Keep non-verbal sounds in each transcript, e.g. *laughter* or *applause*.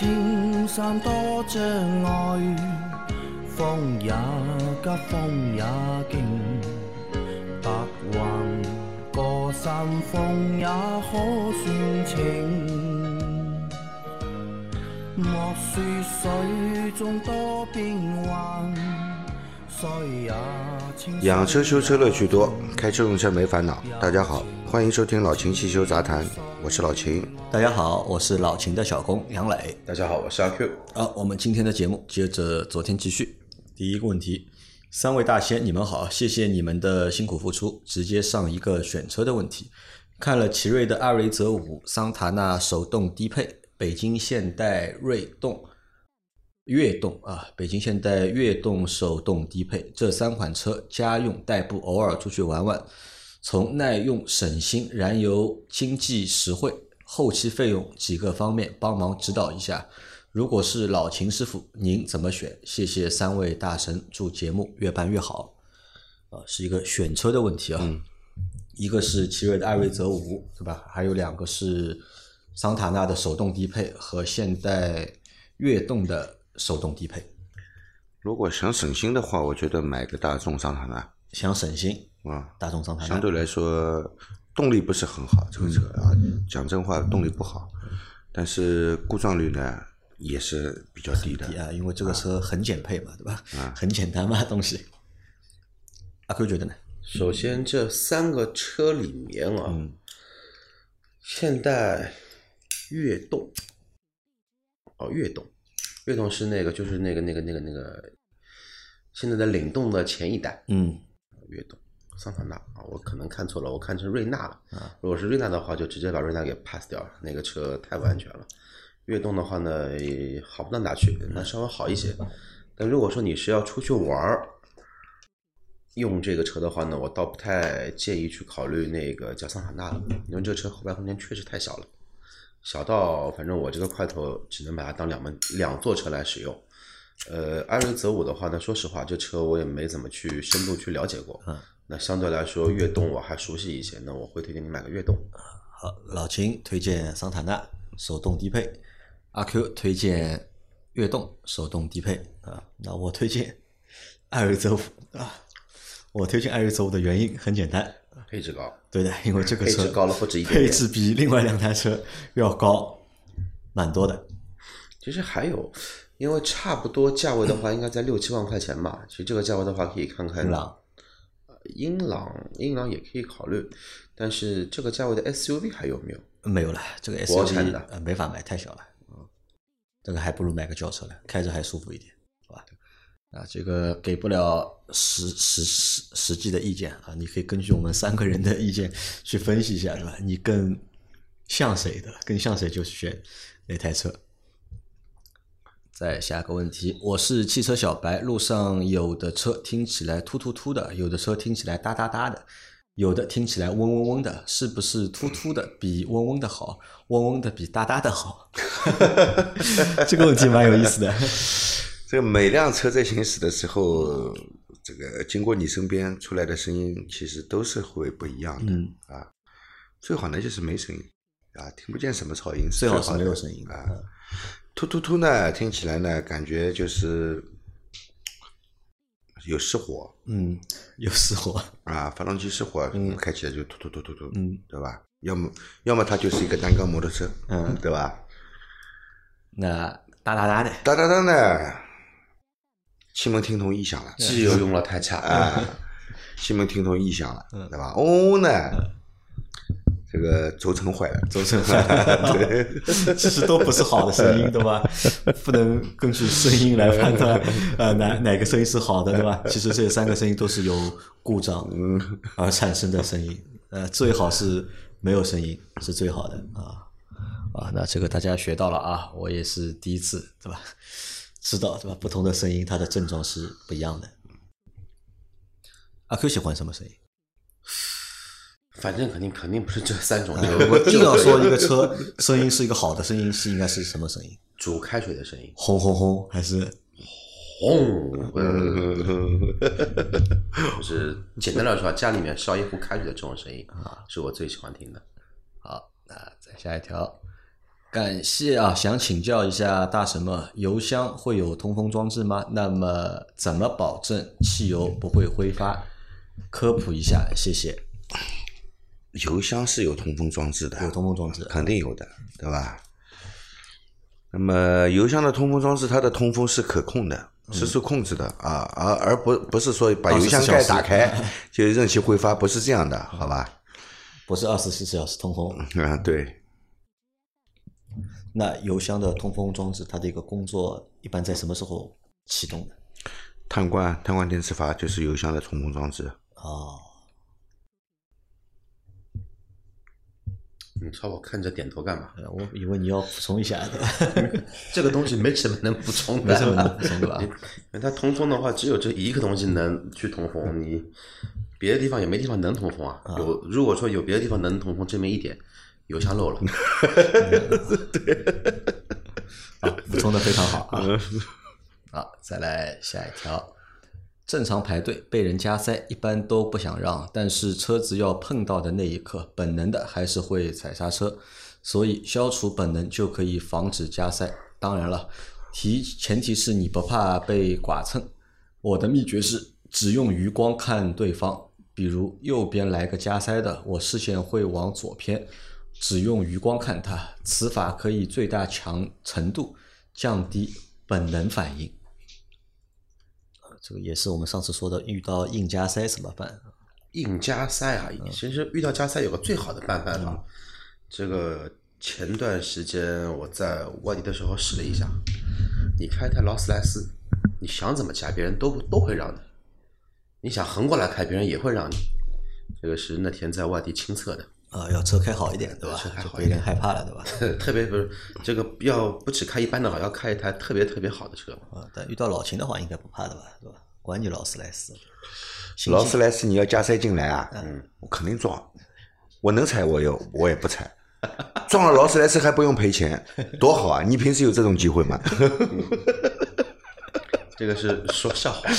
青山多障碍，风也急，风也劲，白云过山峰也可算情。莫说水中多变幻，水也清养车修车乐趣多，开车用车没烦恼。大家好，欢迎收听老秦汽修杂谈，我是老秦。大家好，我是老秦的小工杨磊。大家好，我是阿 Q。好，我们今天的节目接着昨天继续。第一个问题，三位大仙，你们好，谢谢你们的辛苦付出。直接上一个选车的问题，看了奇瑞的艾瑞泽五、桑塔纳手动低配、北京现代锐动、悦动啊，北京现代悦动手动低配这三款车，家用代步，偶尔出去玩玩，从耐用、省心、燃油经济实惠、后期费用几个方面帮忙指导一下。如果是老秦师傅，您怎么选？谢谢三位大神，祝节目越办越好。啊，是一个选车的问题啊。一个是奇瑞的艾瑞泽五，对吧？还有两个是桑塔纳的手动低配和现代悦动的手动低配。如果想省心的话，我觉得买个大众桑塔纳想省心，啊，大众桑塔纳相对来说动力不是很好，这个车啊，讲真话动力不好，但是故障率呢也是比较低的。低啊，因为这个车很简配嘛，对吧？啊很简单嘛，东西。阿 Q 觉得呢？首先，这三个车里面啊，嗯现代悦动，哦，悦动，悦动是那个，就是那个那个那个那个，现在的领动的前一代，嗯，悦动。桑塔纳啊，我可能看错了，我看成瑞纳了。如果是瑞纳的话，就直接把瑞纳给 pass 掉了，那个车太不安全了。悦动的话呢，也好不到哪去，那稍微好一些。但如果说你是要出去玩儿，用这个车的话呢，我倒不太建议去考虑那个叫桑塔纳了，因为这个车后排空间确实太小了，小到反正我这个块头只能把它当两门两座车来使用。呃，艾瑞泽五的话呢，说实话，这车我也没怎么去深度去了解过。嗯那相对来说，悦动我还熟悉一些，那我会推荐你买个悦动。好，老秦推荐桑塔纳手动低配，阿 Q 推荐悦动手动低配啊。那我推荐 *laughs* 艾瑞泽五啊。我推荐艾瑞泽五的原因很简单，配置高，对的，因为这个车配置高了不止一配置比另外两台车要高蛮多的。其实还有，因为差不多价位的话，应该在六七万块钱吧。其实这个价位的话，可以看看英朗呃英朗，英朗也可以考虑，但是这个价位的 SUV 还有没有？没有了，这个 SUV 的呃没法买，太小了。嗯，这个还不如买个轿车呢，开着还舒服一点，好吧？啊，这个给不了实实实实际的意见啊，你可以根据我们三个人的意见去分析一下，对吧？你更像谁的，更像谁就选哪台车。再下一个问题，我是汽车小白，路上有的车听起来突突突的，有的车听起来哒哒哒的，有的听起来嗡嗡嗡的，是不是突突的比嗡嗡的好，嗡嗡的比哒哒的好？*laughs* 这个问题蛮有意思的。*laughs* 这个每辆车在行驶的时候，这个经过你身边出来的声音，其实都是会不一样的、嗯啊。最好呢就是没声音啊，听不见什么噪音，最好是没有声音啊。突突突呢，听起来呢，感觉就是有失火嗯，有失火。啊，发动机失火，开起来就突突突突突，嗯，对吧？要么要么它就是一个单缸摩托车，嗯对吧？那哒哒哒的，哒哒哒呢，气门听筒异响了，机油用了太差啊，*laughs* 气门听筒异响了，嗯对吧？嗡嗡呢，这个轴承坏了，轴承坏了，*laughs* 其实都不是好的声音，对吧？不能根据声音来判断，呃，哪哪个声音是好的，对吧？其实这三个声音都是由故障而产生的声音，呃，最好是没有声音是最好的啊啊！那这个大家学到了啊，我也是第一次，对吧？知道对吧？不同的声音它的症状是不一样的。阿 Q 喜欢什么声音？反正肯定肯定不是这三种。如果 *laughs* 硬要说一个车声音是一个好的声音，是应该是什么声音？*laughs* 煮开水的声音，轰轰轰，还是轰，*laughs* 就是简单来说，家里面烧一壶开水的这种声音啊，是我最喜欢听的。好？那再下一条，感谢啊，想请教一下大神们，油箱会有通风装置吗？那么怎么保证汽油不会挥发？科普一下，谢谢。油箱是有通风装置的，有通风装置，肯定有的，对吧？那么油箱的通风装置，它的通风是可控的，是受控制的啊，而而不不是说把油箱盖打开 *laughs* 就任其挥发，不是这样的，好吧？不是二十四小时通风 *laughs* 啊，对。那油箱的通风装置，它的一个工作一般在什么时候启动的？碳罐、碳罐电磁阀就是油箱的通风装置。哦。你朝我看着点头干嘛？我以为你要补充一下的。*laughs* 这个东西没什么能补充的，没什么能补充的吧？*laughs* 因为它通风的话，只有这一个东西能去通风，你别的地方也没地方能通风啊。有如果说有别的地方能通风，证明一点。油箱漏了，*laughs* 对，啊，补充的非常好啊！好，再来下一条，正常排队被人加塞，一般都不想让，但是车子要碰到的那一刻，本能的还是会踩刹车，所以消除本能就可以防止加塞。当然了，提前提是你不怕被剐蹭。我的秘诀是只用余光看对方，比如右边来个加塞的，我视线会往左偏。只用余光看它，此法可以最大强程度降低本能反应。这个也是我们上次说的，遇到硬加塞怎么办？硬加塞啊，其实遇到加塞有个最好的办法。这个前段时间我在外地的时候试了一下，你开台劳斯莱斯，你想怎么加，别人都都会让你。你想横过来开，别人也会让你。这个是那天在外地亲测的。啊，要车开好一点，对吧？就有点害怕了，对吧？*laughs* 特别不是这个，要不只开一般的好，要开一台特别特别好的车。啊，但遇到老秦的话，应该不怕的吧？对吧？管你劳斯莱斯，劳斯莱斯你要加塞进来啊？嗯，我肯定撞，我能踩我有我也不踩，*laughs* 撞了劳斯莱斯还不用赔钱，*laughs* 多好啊！你平时有这种机会吗？这个是说笑话。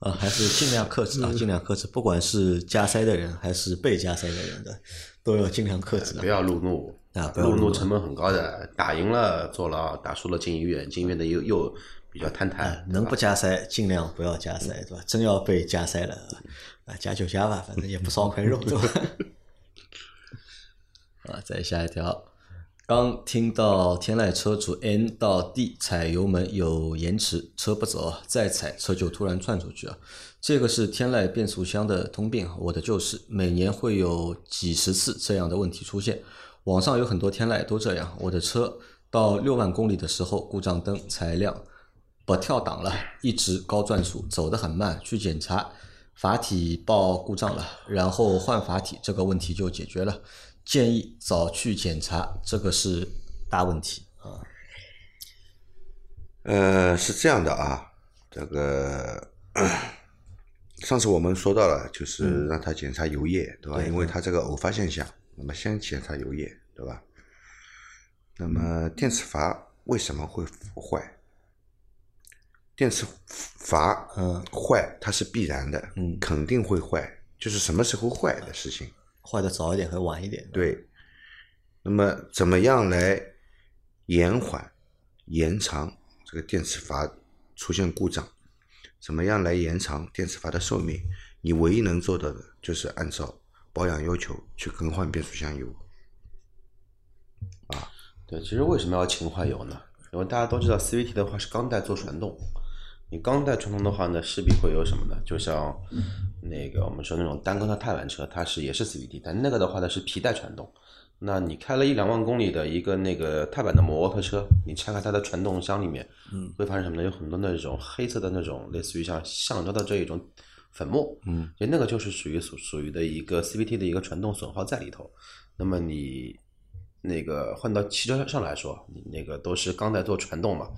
啊，还是尽量克制啊，尽量克制。不管是加塞的人还是被加塞的人的，都要尽量克制。不要路怒啊，路怒成本很高的。打赢了坐牢，打输了进医院，进医院的又又比较摊台。能不加塞尽量不要加塞，对吧？真要被加塞了，啊，加就加吧，反正也不少块肉，对吧？*laughs* *laughs* 啊，再下一条。刚听到天籁车主 N 到 D 踩油门有延迟，车不走，再踩车就突然窜出去了。这个是天籁变速箱的通病，我的就是每年会有几十次这样的问题出现。网上有很多天籁都这样，我的车到六万公里的时候故障灯才亮，不跳档了，一直高转速，走得很慢。去检查，阀体报故障了，然后换阀体，这个问题就解决了。建议早去检查，这个是大问题啊。呃，是这样的啊，这个 *clears throat* 上次我们说到了，就是让他检查油液，对吧？因为他这个偶发现象，那么先检查油液，对吧？那么电磁阀为什么会坏？电磁阀嗯坏，它是必然的，嗯，肯定会坏，就是什么时候坏的事情。坏的早一点和晚一点。对，那么怎么样来延缓、延长这个电磁阀出现故障？怎么样来延长电磁阀的寿命？你唯一能做到的就是按照保养要求去更换变速箱油。啊，对，其实为什么要勤换油呢？因为大家都知道 CVT 的话是钢带做传动。你钢带传动的话呢，势必会有什么呢？就像那个我们说那种单缸的踏板车，它是也是 CVT，但那个的话呢是皮带传动。那你开了一两万公里的一个那个踏板的摩托车，你拆开它的传动箱里面，嗯，会发现什么呢？有很多那种黑色的那种类似于像橡胶的这一种粉末，嗯，就那个就是属于属属于的一个 CVT 的一个传动损耗在里头。那么你那个换到汽车上来说，你那个都是钢带做传动嘛，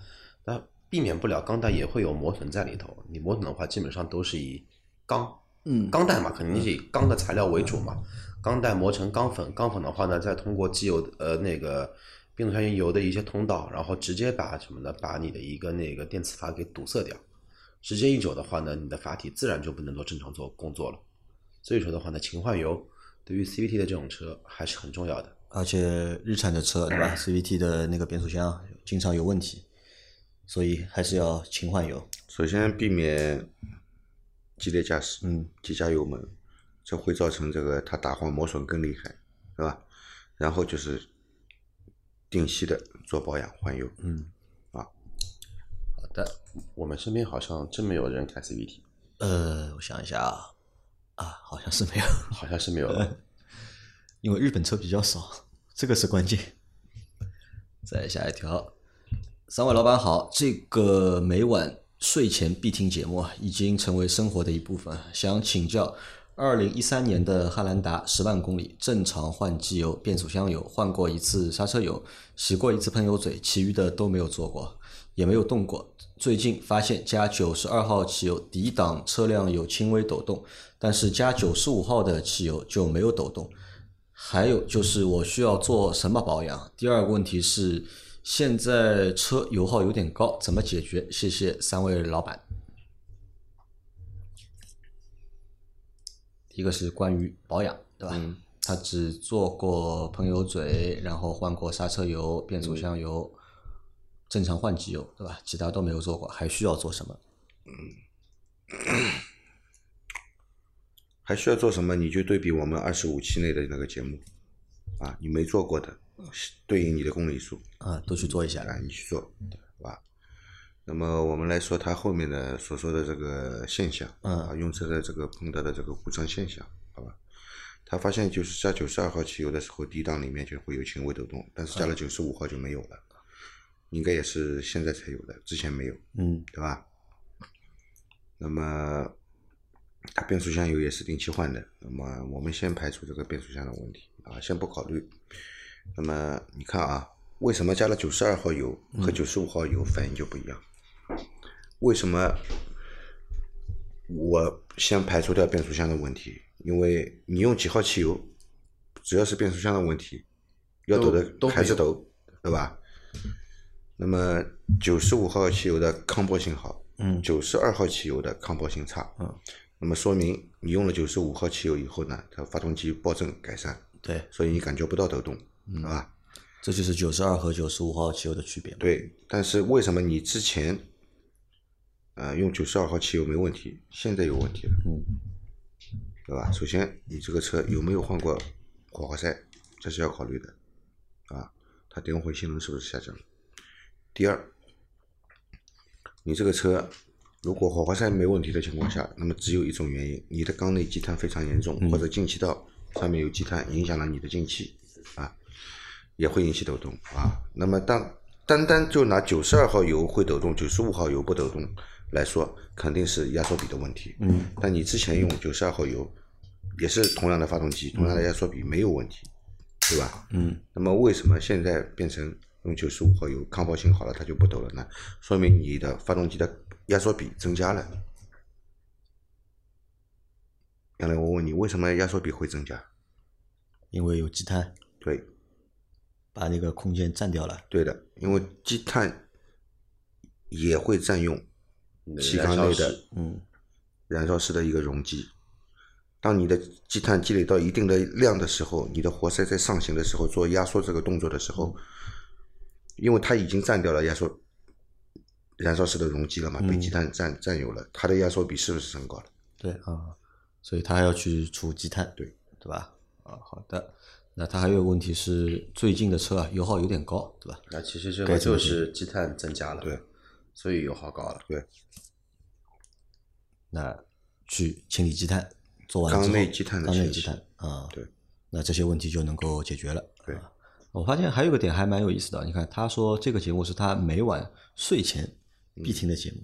那。避免不了钢带也会有磨损在里头。你磨损的话，基本上都是以钢，嗯，钢带嘛，肯定是以钢的材料为主嘛。钢带磨成钢粉，钢粉的话呢，再通过机油呃那个变速箱油的一些通道，然后直接把什么呢？把你的一个那个电磁阀给堵塞掉。时间一久的话呢，你的阀体自然就不能够正常做工作了。所以说的话呢，勤换油对于 CVT 的这种车还是很重要的。而且日产的车对吧？CVT 的那个变速箱经常有问题，所以还是要勤换油。首先避免激烈驾驶，嗯，急加油门，这会造成这个它打滑磨损更厉害，是吧？然后就是定期的做保养换油，嗯，啊，好的。我们身边好像真没有人开 CVT，呃，我想一下啊，啊，好像是没有，好像是没有。*laughs* 因为日本车比较少，这个是关键。再下一条，三位老板好，这个每晚睡前必听节目，已经成为生活的一部分。想请教，二零一三年的汉兰达十万公里，正常换机油、变速箱油，换过一次刹车油，洗过一次喷油嘴，其余的都没有做过，也没有动过。最近发现加九十二号汽油，底档车辆有轻微抖动，但是加九十五号的汽油就没有抖动。还有就是我需要做什么保养？第二个问题是，现在车油耗有点高，怎么解决？谢谢三位老板。一个是关于保养，对吧？嗯他只做过喷油嘴，然后换过刹车油、变速箱油，正常换机油，对吧？其他都没有做过，还需要做什么？*coughs* 还需要做什么？你就对比我们二十五期内的那个节目，啊，你没做过的，对应你的公里数，啊，都去做一下。啊，你去做，好吧？那么我们来说它后面的所说的这个现象，嗯啊，用车的这个碰到的这个故障现象，好吧？他发现就是加九十二号汽油的时候，低档里面就会有轻微抖动，但是加了九十五号就没有了，应该也是现在才有的，之前没有，嗯对吧？那么它变速箱油也是定期换的，那么我们先排除这个变速箱的问题啊，先不考虑。那么你看啊，为什么加了九十二号油和九十五号油反应就不一样？为什么我先排除掉变速箱的问题？因为你用几号汽油，只要是变速箱的问题，要抖的都还是抖，对吧？那么九十五号汽油的抗爆性好，嗯九十二号汽油的抗爆性差，嗯，那么说明你用了九十五号汽油以后呢，它发动机暴震改善，对，所以你感觉不到抖动，对吧？这就是九十二和九十五号汽油的区别。对，但是为什么你之前，呃，用九十二号汽油没问题，现在有问题了？嗯，对吧？首先，你这个车有没有换过火花塞，这是要考虑的，啊，它点火性能是不是下降？第二，你这个车如果火花塞没问题的情况下，那么只有一种原因，你的缸内积碳非常严重，或者进气道上面有积碳，影响了你的进气，啊，也会引起抖动啊。那么当单单就拿九十二号油会抖动，九十五号油不抖动来说，肯定是压缩比的问题。嗯，但你之前用九十二号油，也是同样的发动机，同样的压缩比没有问题，对吧？嗯，那么为什么现在变成用九十五号油抗爆性好了，它就不抖了呢？说明你的发动机的压缩比增加了。杨磊，我问你，为什么压缩比会增加？因为有积碳对，把那个空间占掉了。对的，因为积碳也会占用气缸内的嗯燃烧室的一个容积。当你的积碳积累到一定的量的时候，你的活塞在上行的时候做压缩这个动作的时候，因为它已经占掉了压缩燃烧室的容积了嘛，被积碳占占有了，它的压缩比是不是升高了？对啊，所以它还要去除积碳，对对吧？啊，好的。那他还有个问题是，最近的车啊油耗有点高，对吧？那其实这个该怎么就是积碳增加了，对，所以油耗高了。对，那去清理积碳，做完之后缸内积碳的缸内积碳啊，对，那这些问题就能够解决了。对啊我发现还有个点还蛮有意思的，你看他说这个节目是他每晚睡前必听的节目。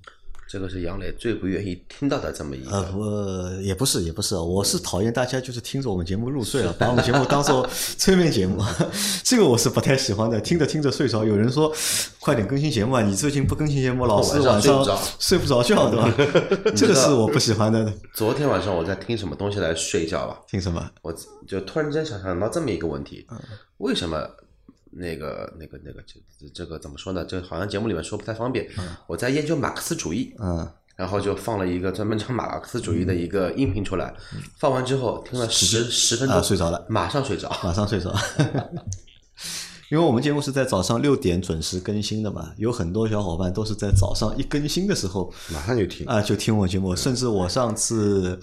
这个是杨磊最不愿意听到的这么一呃，个。我也不是，也不是，我是讨厌大家就是听着我们节目入睡了，把我们节目当做催眠节目，*laughs* 这个我是不太喜欢的。听着听着睡着，有人说快点更新节目啊，你最近不更新节目，老是晚上睡不着觉，对吧？*laughs* 这个是我不喜欢的。*laughs* 昨天晚上我在听什么东西来睡觉吧？听什么？我就突然间想想到这么一个问题：嗯为什么那个、那个、那个，这这个怎么说呢？这好像节目里面说不太方便。我在研究马克思主义，嗯然后就放了一个专门讲马克思主义的一个音频出来，放完之后听了十十分钟啊睡着了马上睡着。马上睡着。*laughs* 因为我们节目是在早上六点准时更新的嘛，有很多小伙伴都是在早上一更新的时候马上就听。啊就听我节目，甚至我上次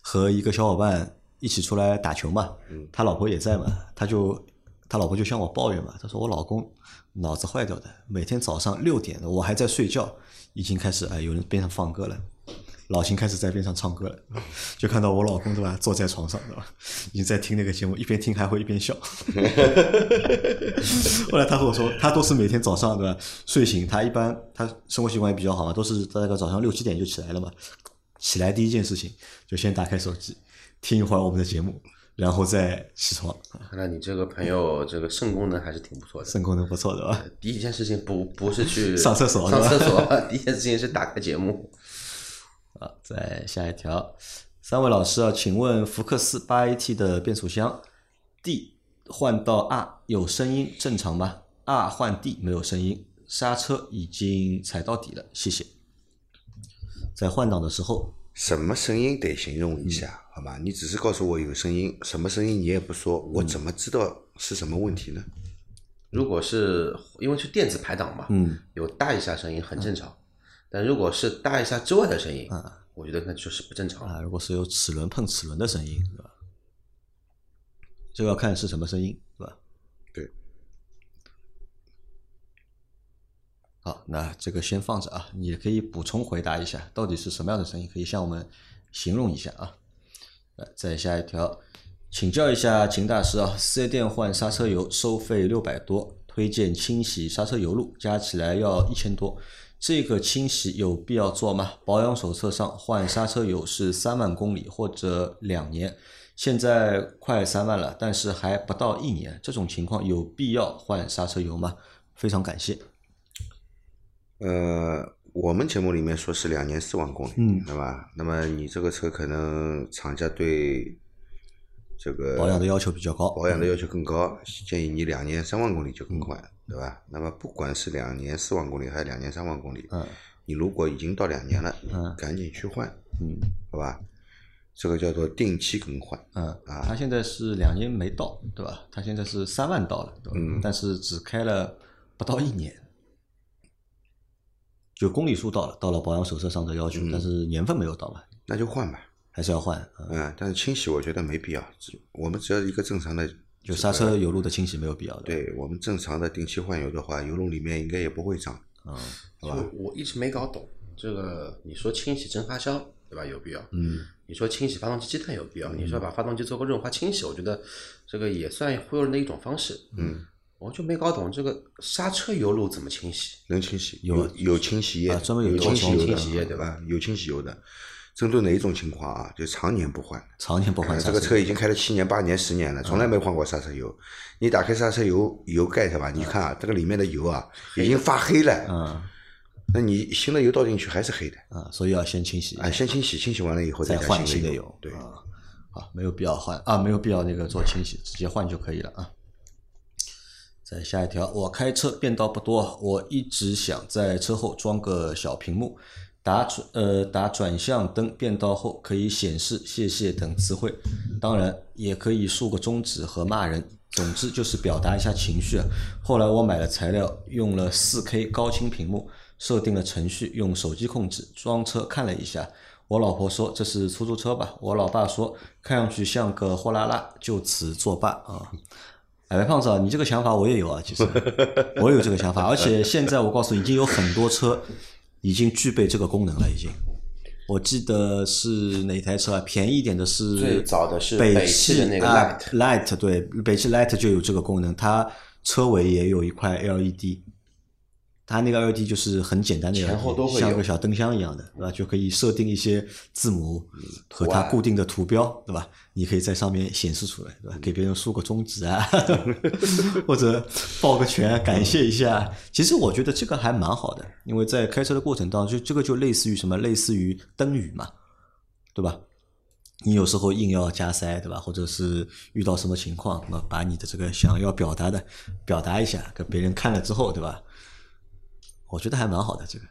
和一个小伙伴一起出来打球嘛，他老婆也在嘛，他就他老婆就向我抱怨嘛，他说我老公脑子坏掉的，每天早上六点我还在睡觉，已经开始哎有人边上放歌了。老秦开始在边上唱歌了，就看到我老公对吧，坐在床上对吧，已经在听那个节目，一边听还会一边笑。*laughs* 后来他和我说，他都是每天早上对吧，睡醒，他一般他生活习惯也比较好嘛，都是大概早上六七点就起来了嘛。起来第一件事情就先打开手机，听一会儿我们的节目，然后再起床。看来你这个朋友这个肾功能还是挺不错的。肾功能不错的吧？第一件事情不不是去上厕所上厕所，*laughs* 第一件事情是打开节目。*laughs* 啊，再下一条，三位老师啊，请问福克斯八 AT 的变速箱 D 换到 R 有声音正常吗？R 换 D 没有声音，刹车已经踩到底了，谢谢。在换挡的时候，什么声音得形容一嗯下，好吧？你只是告诉我有声音，什么声音你也不说，我嗯怎么知道是什么问题呢？如果是因为是电子排档嘛，嗯，有大一下声音很正常。但如果是大一下之外的声音，啊我觉得那就是不正常了。啊，如果是有齿轮碰齿轮的声音，是吧？这个要看是什么声音，是吧？对。好，那这个先放着啊，你可以补充回答一下，到底是什么样的声音，可以向我们形容一下啊。呃，再下一条，请教一下秦大师啊，四 S 店换刹车油收费六百多，推荐清洗刹车油路，加起来要一千多。这个清洗有必要做吗？保养手册上换刹车油是三万公里或者两年，现在快三万了，但是还不到一年，这种情况有必要换刹车油吗？非常感谢。呃，我们节目里面说是两年四万公里，嗯对吧？那么你这个车可能厂家对这个保养的要求比较高，保养的要求更高，建议你两年三万公里就更换，对吧？那么不管是两年四万公里还是两年三万公里，嗯你如果已经到两年了，嗯赶紧去换，嗯好吧？这个叫做定期更换，嗯，啊他现在是两年没到，对吧？他现在是三万到了，对吧？嗯但是只开了不到一年，就公里数到了，到了保养手册上的要求，但是年份没有到吧，那就换吧。还是要换啊。嗯，但是清洗我觉得没必要，只我们只要一个正常的，就刹车油路的清洗没有必要的。，对我们正常的定期换油的话，油路里面应该也不会脏。嗯好吧我一直没搞懂这个，你说清洗蒸发箱对吧？有必要。嗯，你说清洗发动机积碳有必要？你说把发动机做个润滑清洗，我觉得这个也算忽悠人的一种方式。嗯，我就没搞懂这个刹车油路怎么清洗。能清洗，有有有清洗液专门有清洗油的，对吧啊？有清洗油的。针对哪一种情况啊？就常年不换，常年不换呃这个车车已经开了七年、八年、十年了，从来没换过刹车油。你打开刹车油油盖是吧？你看啊，这个里面的油啊，已经发黑了。嗯那你新的油倒进去还是黑的。啊，所以要先清洗，啊，先清洗，清洗完了以后再换新新的油。对，啊，没有必要换啊，没有必要那个做清洗，直接换就可以了啊。再下一条，我开车变道不多，我一直想在车后装个小屏幕，打转呃打转向灯变道后可以显示谢谢等词汇，当然也可以竖个中指和骂人，总之就是表达一下情绪啊。后来我买了材料，用了 4K 高清屏幕，设定了程序，用手机控制，装车看了一下。我老婆说这是出租车吧，我老爸说看上去像个货拉拉，就此作罢啊。哎，胖子啊，你这个想法我也有啊，其实 *laughs* 我也有这个想法，而且现在我告诉你，已经有很多车已经具备这个功能了，已经。我记得是哪台车啊？便宜一点的是最早的是北北汽的那个啊 Light Light 对，北汽 Light 就有这个功能，它车尾也有一块 LED，它那个 LED 就是很简单的前后都会有像个小灯箱一样的，对吧？就可以设定一些字母和它固定的图标，对吧？你可以在上面显示出来，对吧？给别人竖个中指啊，*laughs* 或者抱个拳感谢一下。其实我觉得这个还蛮好的，因为在开车的过程当中，就这个就类似于什么？类似于灯语嘛，对吧？你有时候硬要加塞，对吧？或者是遇到什么情况，那么把你的这个想要表达的表达一下，给别人看了之后，对吧？我觉得还蛮好的这个。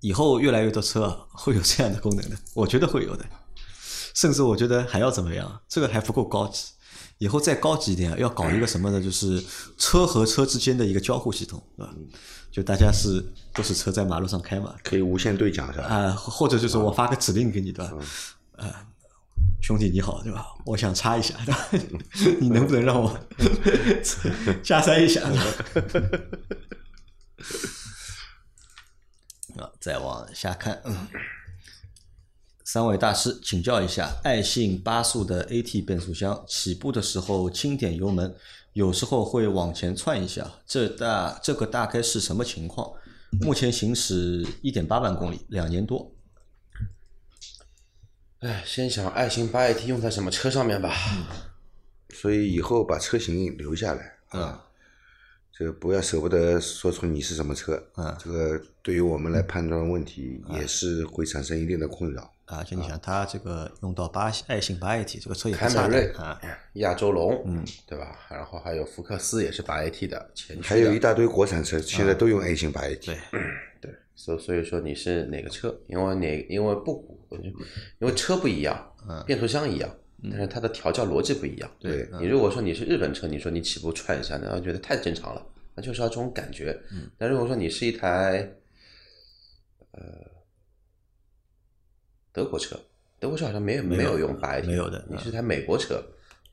以后越来越多车啊会有这样的功能的，我觉得会有的，甚至我觉得还要怎么样，这个还不够高级。以后再高级一点，要搞一个什么呢？就是车和车之间的一个交互系统，对吧？就大家是都是车在马路上开嘛，可以无线对讲是吧？啊，或者就是我发个指令给你，对吧？啊，兄弟你好，对吧？我想插一下，对吧？*laughs* 你能不能让我 *laughs* *laughs* 加塞一下？啊，再往下看，嗯，三位大师请教一下，爱信八速的 AT 变速箱起步的时候轻点油门，有时候会往前窜一下，这大这个大概是什么情况？目前行驶一点八万公里，两年多。哎，先想爱信八 AT 用在什么车上面吧。所以以后把车型留下来啊，这个不要舍不得说出你是什么车嗯这个对于我们来判断问题也是会产生一定的困扰。啊，就你想，它这个用到八爱信八 AT 这个车也不凯差美瑞的啊，、亚洲龙，嗯，对吧？然后还有福克斯也是八 AT 的前驱的，还有一大堆国产车现在都用 A 型八 AT，对，*clears throat* 对，所所以说你是哪个车？因为哪因为不，因为车不一样，变速箱一样，但是它的调教逻辑不一样。对你如果说你是日本车，你说你起步踹一下，那我觉得太正常了，那就是要这种感觉。但如果说你是一台，呃，德国车，德国车好像没有没有用八 AT，没有的你是台美国车，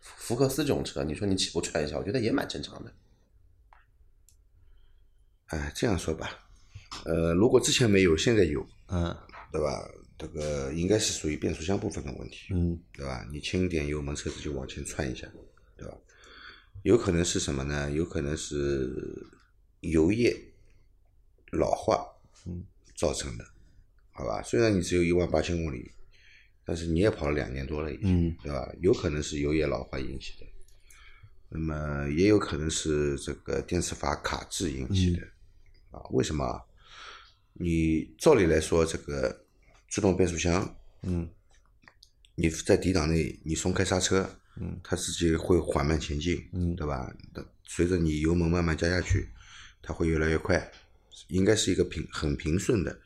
福克斯这种车，你说你起步踹一下，我觉得也蛮正常的。哎，这样说吧，呃，如果之前没有，现在有，嗯对吧？这个应该是属于变速箱部分的问题，嗯对吧？你轻一点油门，车子就往前窜一下，对吧？有可能是什么呢？有可能是油液老化，嗯，造成的，好吧？虽然你只有一万八千公里，但是你也跑了两年多了已经，嗯对吧？有可能是油液老化引起的，那么也有可能是这个电磁阀卡滞引起的，啊？为什么啊？你照理来说，这个自动变速箱，嗯你在低档内你松开刹车，嗯，它自己会缓慢前进，嗯对吧？那随着你油门慢慢加下去，它会越来越快，应该是一个平很平顺的，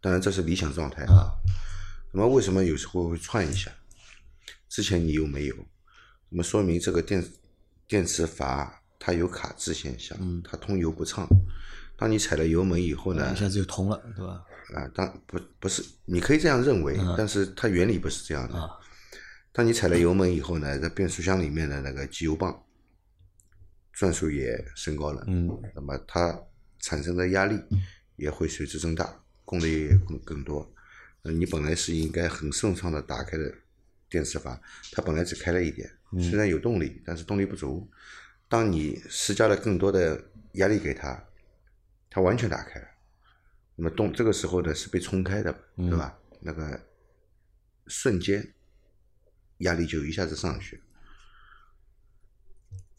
当然这是理想状态啊。那么为什么有时候会窜一下？之前你又没有，那么说明这个电电磁阀它有卡滞现象，嗯它通油不畅。当你踩了油门以后呢一，下子就通了，对吧？啊，当不不是，你可以这样认为，但是它原理不是这样的。啊当你踩了油门以后呢，在变速箱里面的那个机油泵转速也升高了，嗯，那么它产生的压力也会随之增大，功率也更更多。那你本来是应该很顺畅的打开的电磁阀，它本来只开了一点，虽然有动力，但是动力不足。当你施加了更多的压力给它，它完全打开了。那么动这个时候呢是被冲开的，对吧？那个瞬间压力就一下子上去，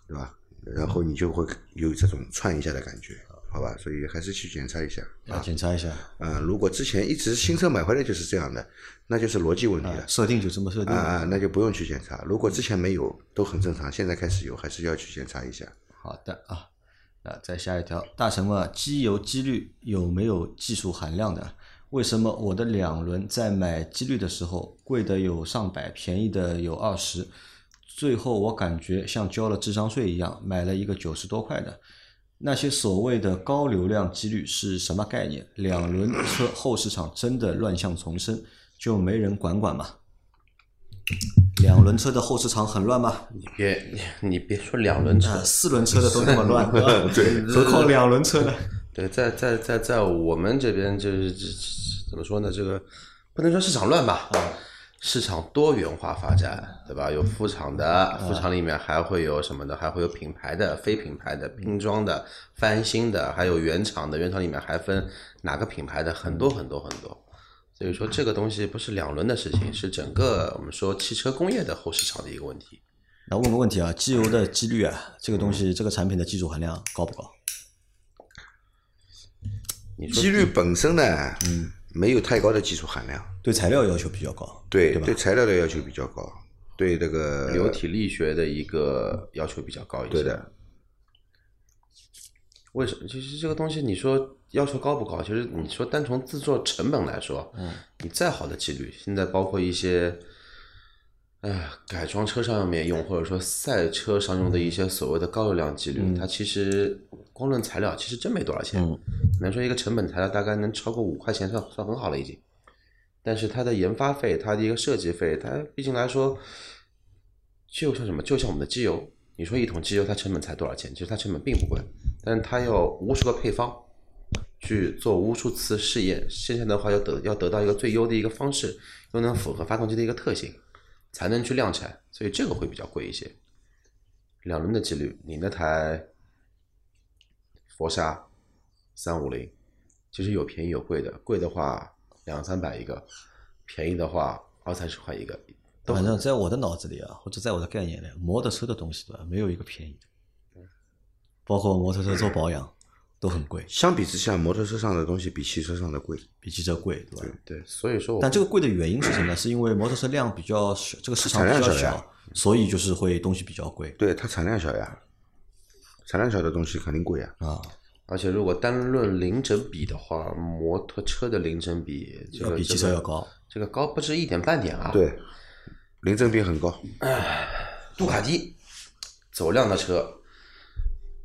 对吧？然后你就会有这种窜一下的感觉，好吧？所以还是去检查一下啊。检查一下，嗯，如果之前一直新车买回来就是这样的，那就是逻辑问题了。设定就这么设定。啊啊，那就不用去检查。如果之前没有，都很正常，现在开始有，还是要去检查一下。好的啊，啊再下一条，大神问机油机滤有没有技术含量的？为什么我的两轮在买机滤的时候，贵的有上百，便宜的有二十，最后我感觉像交了智商税一样，买了一个九十多块的。那些所谓的高流量机滤是什么概念？两轮车后市场真的乱象丛生，就没人管管吗？两轮车的后市场很乱吗？你别你你别说两轮车啊，，四轮车的都那么乱，*laughs* 何况两轮车呢？对，在在在在我们这边就是这怎么说呢？这个不能说市场乱吧，市场多元化发展，对吧？有副厂的，副厂里面还会有什么的？还会有品牌的、非品牌的、拼装的、翻新的，还有原厂的。原厂里面还分哪个品牌的，很多很多很多。所以说这个东西不是两轮的事情，是整个我们说汽车工业的后市场的一个问题。那问个问题啊，机油的机滤啊，这个东西这个产品的技术含量高不高？你说机滤本身呢，嗯，没有太高的技术含量，对材料要求比较高，对对吧对材料的要求比较高，对这个流体力学的一个要求比较高一些。对的。为什么？其实这个东西，你说要求高不高？其实你说单从制作成本来说，嗯，你再好的机滤，现在包括一些，哎，改装车上面用，或者说赛车上用的一些所谓的高流量机滤，它其实光论材料，其实真没多少钱。可能说一个成本材料大概能超过五块钱，算算很好了已经。但是它的研发费，它的一个设计费，它毕竟来说，就像什么，就像我们的机油。你说一桶机油它成本才多少钱？其实它成本并不贵，但是它要无数个配方去做无数次试验，现在的话要得要得到一个最优的一个方式，又能符合发动机的一个特性，才能去量产，所以这个会比较贵一些。两轮的几率，你那台佛沙三五零，其实有便宜有贵的，贵的话两三百一个，便宜的话二三十块一个。反正在我的脑子里啊，或者在我的概念里，摩托车的东西对吧，没有一个便宜的，包括摩托车做保养都很贵，相比之下，摩托车上的东西比汽车上的贵。比汽车贵，对吧？对，所以说我，但这个贵的原因是什么呢？是因为摩托车量比较小，这个市场产比较小所以就是会东西比较贵对，它产量小呀，产量小的东西肯定贵呀。啊，而且如果单论零整比的话，摩托车的零整比这个要比汽车要高。这个高不止一点半点啊。，对，零整比很高。杜卡迪走量的车，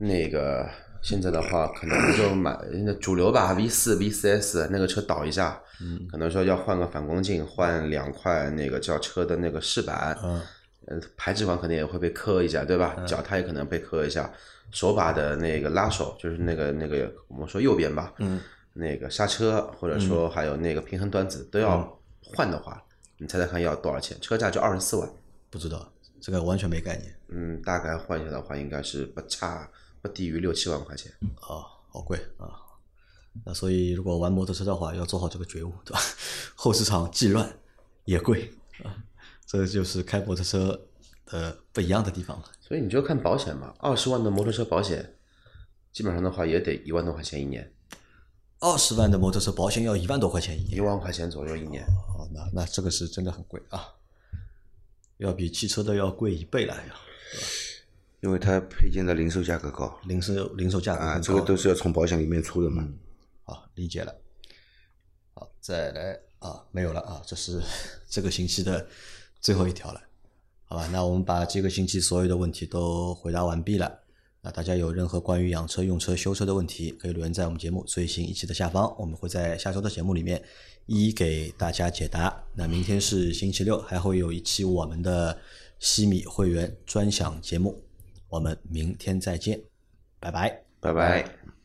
那个现在的话可能就买那主流吧，V 四、V 四 S 那个车倒一下，嗯，可能说要换个反光镜，换两块那个轿车的那个饰板，嗯，呃，排气管可能也会被磕一下，对吧？脚踏也可能被磕一下，手把的那个拉手就是那个那个我们说右边吧，嗯，那个刹车或者说还有那个平衡端子都要换的话，你猜猜看要多少钱？车价就二十四万。不知道这个完全没概念。嗯，大概换下的话，应该是不差不低于六七万块钱。啊，好贵啊。那所以如果玩摩托车的话，要做好这个觉悟，对吧？后市场既乱也贵啊，这就是开摩托车的不一样的地方了。所以你就看保险嘛，二十万的摩托车保险，基本上的话也得一万多块钱一年，二十万的摩托车保险要一万多块钱一年一，万块钱左右一年。哦，那那这个是真的很贵啊，要比汽车的要贵一倍了要。因为它配件的零售价格高零售零售价格啊，这个都是要从保险里面出的嘛。好，理解了。好，再来啊，没有了啊，这是这个星期的最后一条了，好吧？那我们把这个星期所有的问题都回答完毕了。那大家有任何关于养车、用车、修车的问题，可以留言在我们节目最新一期的下方，我们会在下周的节目里面一一给大家解答。那明天是星期六，还会有一期我们的西米会员专享节目，我们明天再见，拜拜。拜拜。